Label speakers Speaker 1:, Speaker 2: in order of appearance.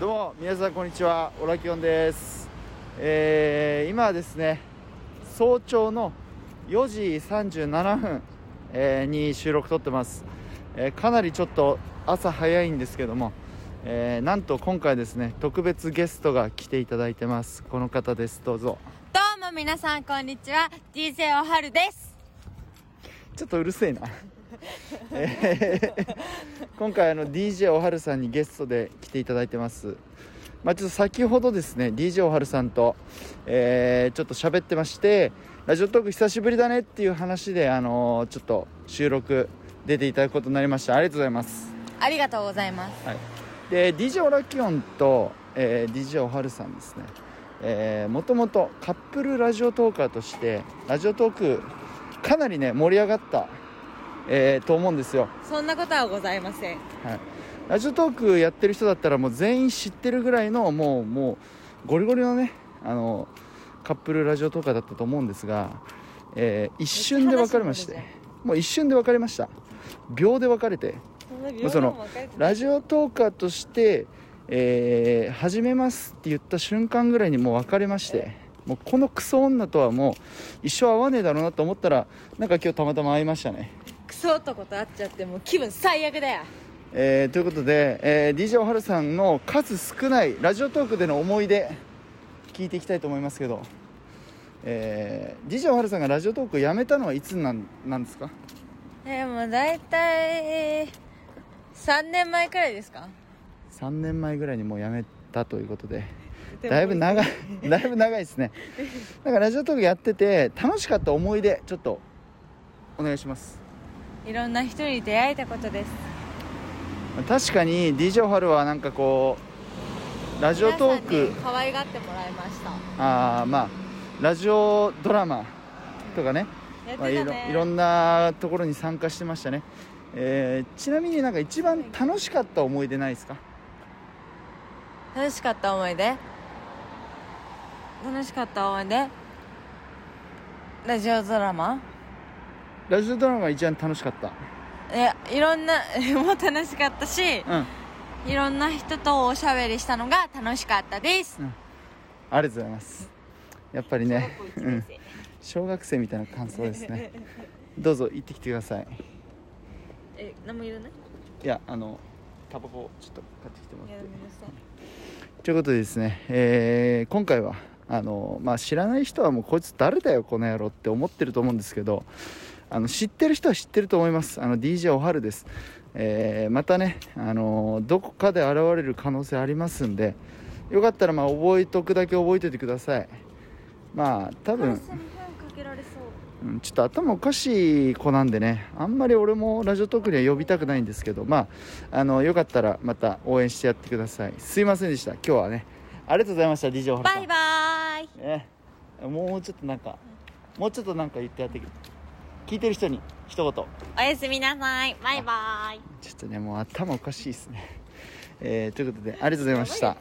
Speaker 1: どうも皆さんこんにちは。オラキオンです、えー今はですね早朝の4時37分、えーに収録撮ってます、えーかなりちょっと朝早いんですけども、えーなんと今回ですね特別ゲストが来ていただいてます。この方です。どうぞ。
Speaker 2: どうも皆さんこんにちは。DJ おはるです。
Speaker 1: ちょっとうるせえな、えー今回あの DJ おはるさんにゲストで来ていただいてます。まあちょっと先ほどですね DJ おはるさんと、えーちょっと喋ってましてラジオトーク久しぶりだねっていう話であのーちょっと収録出ていただくことになりました。ありがとうございます。
Speaker 2: ありがとうございます。
Speaker 1: はい、で DJ オラキオンと、えー DJ おはるさんですね、えー、もともとカップルラジオトーカーとしてラジオトークかなりね盛り上がった、えーと思うんですよ、
Speaker 2: そんなことはございません。
Speaker 1: はい、ラジオトークやってる人だったらもう全員知ってるぐらいのもうもうゴリゴリのねあのカップルラジオトーカーだったと思うんですが、えー一瞬で別れまして。もう一瞬で別れました。秒で別れて。そのラジオトーカーとして、えー始めますって言った瞬間ぐらいにもう別れましてもうこのクソ女とはもう一生会わねえだろうなと思ったらなんか今日たまたま会いましたね、
Speaker 2: クソ男と会っちゃってもう気分最悪だよ。
Speaker 1: えーということで、えー DJ おはるさんの数少ないラジオトークでの思い出聞いていきたいと思いますけど、えー DJ おはるさんがラジオトークをやめたのはいつなんなんですか？
Speaker 2: えー、もう大体3年前くらいですか
Speaker 1: ？3年前ぐらいにもうやめたということでだいぶ長い だいぶ長いですね。なんかラジオトークやってて楽しかった思い出ちょっとお願いします
Speaker 2: いろんな人に出会えたことです。
Speaker 1: 確かに DJ おはなんかこうラジオトーク。
Speaker 2: 可愛がってもらいました。
Speaker 1: あーまあラジオドラマとかね。
Speaker 2: やっ
Speaker 1: まあ、いろいろんなところに参加してましたね、えーちなみになんか一番楽しかった思い出ないですか？
Speaker 2: 楽しかった思い出？楽しかった思い出？ラジオドラマ？
Speaker 1: ラジオドラマが一番楽しかった。
Speaker 2: いやいろんな も楽しかったし
Speaker 1: うん。
Speaker 2: いろんな人とおしゃべりしたのが楽しかったです、
Speaker 1: ありがとうございます。やっぱりねうん。小学生みたいな感想ですね。どうぞ行ってきてください。
Speaker 2: え何も言わない？
Speaker 1: いやあのタバコちょっと買ってきてもらって。
Speaker 2: なさい。
Speaker 1: ということでですね、えー今回はあの、まあ、知らない人はもうこいつ誰だよこの野郎って思ってると思うんですけどあの知ってる人は知ってると思います。あの DJ おはるです、えーまたねあのどこかで現れる可能性ありますんでよかったらまあ覚えとくだけ覚えておいてください。まあ多分
Speaker 2: う。
Speaker 1: うんちょっと頭おかしい子なんでねあんまり俺もラジオトークには呼びたくないんですけどまああのよかったらまた応援してやってください。すいませんでした。今日はねありがとうございました DJ おはるさん。
Speaker 2: バイバーイ。
Speaker 1: ね。もうちょっとなんかもうちょっとなんか言ってやって聞いてる人に一言。
Speaker 2: おやすみなさい。バイバーイ
Speaker 1: ちょっとねもう頭おかしいですね。えーということでありがとうございました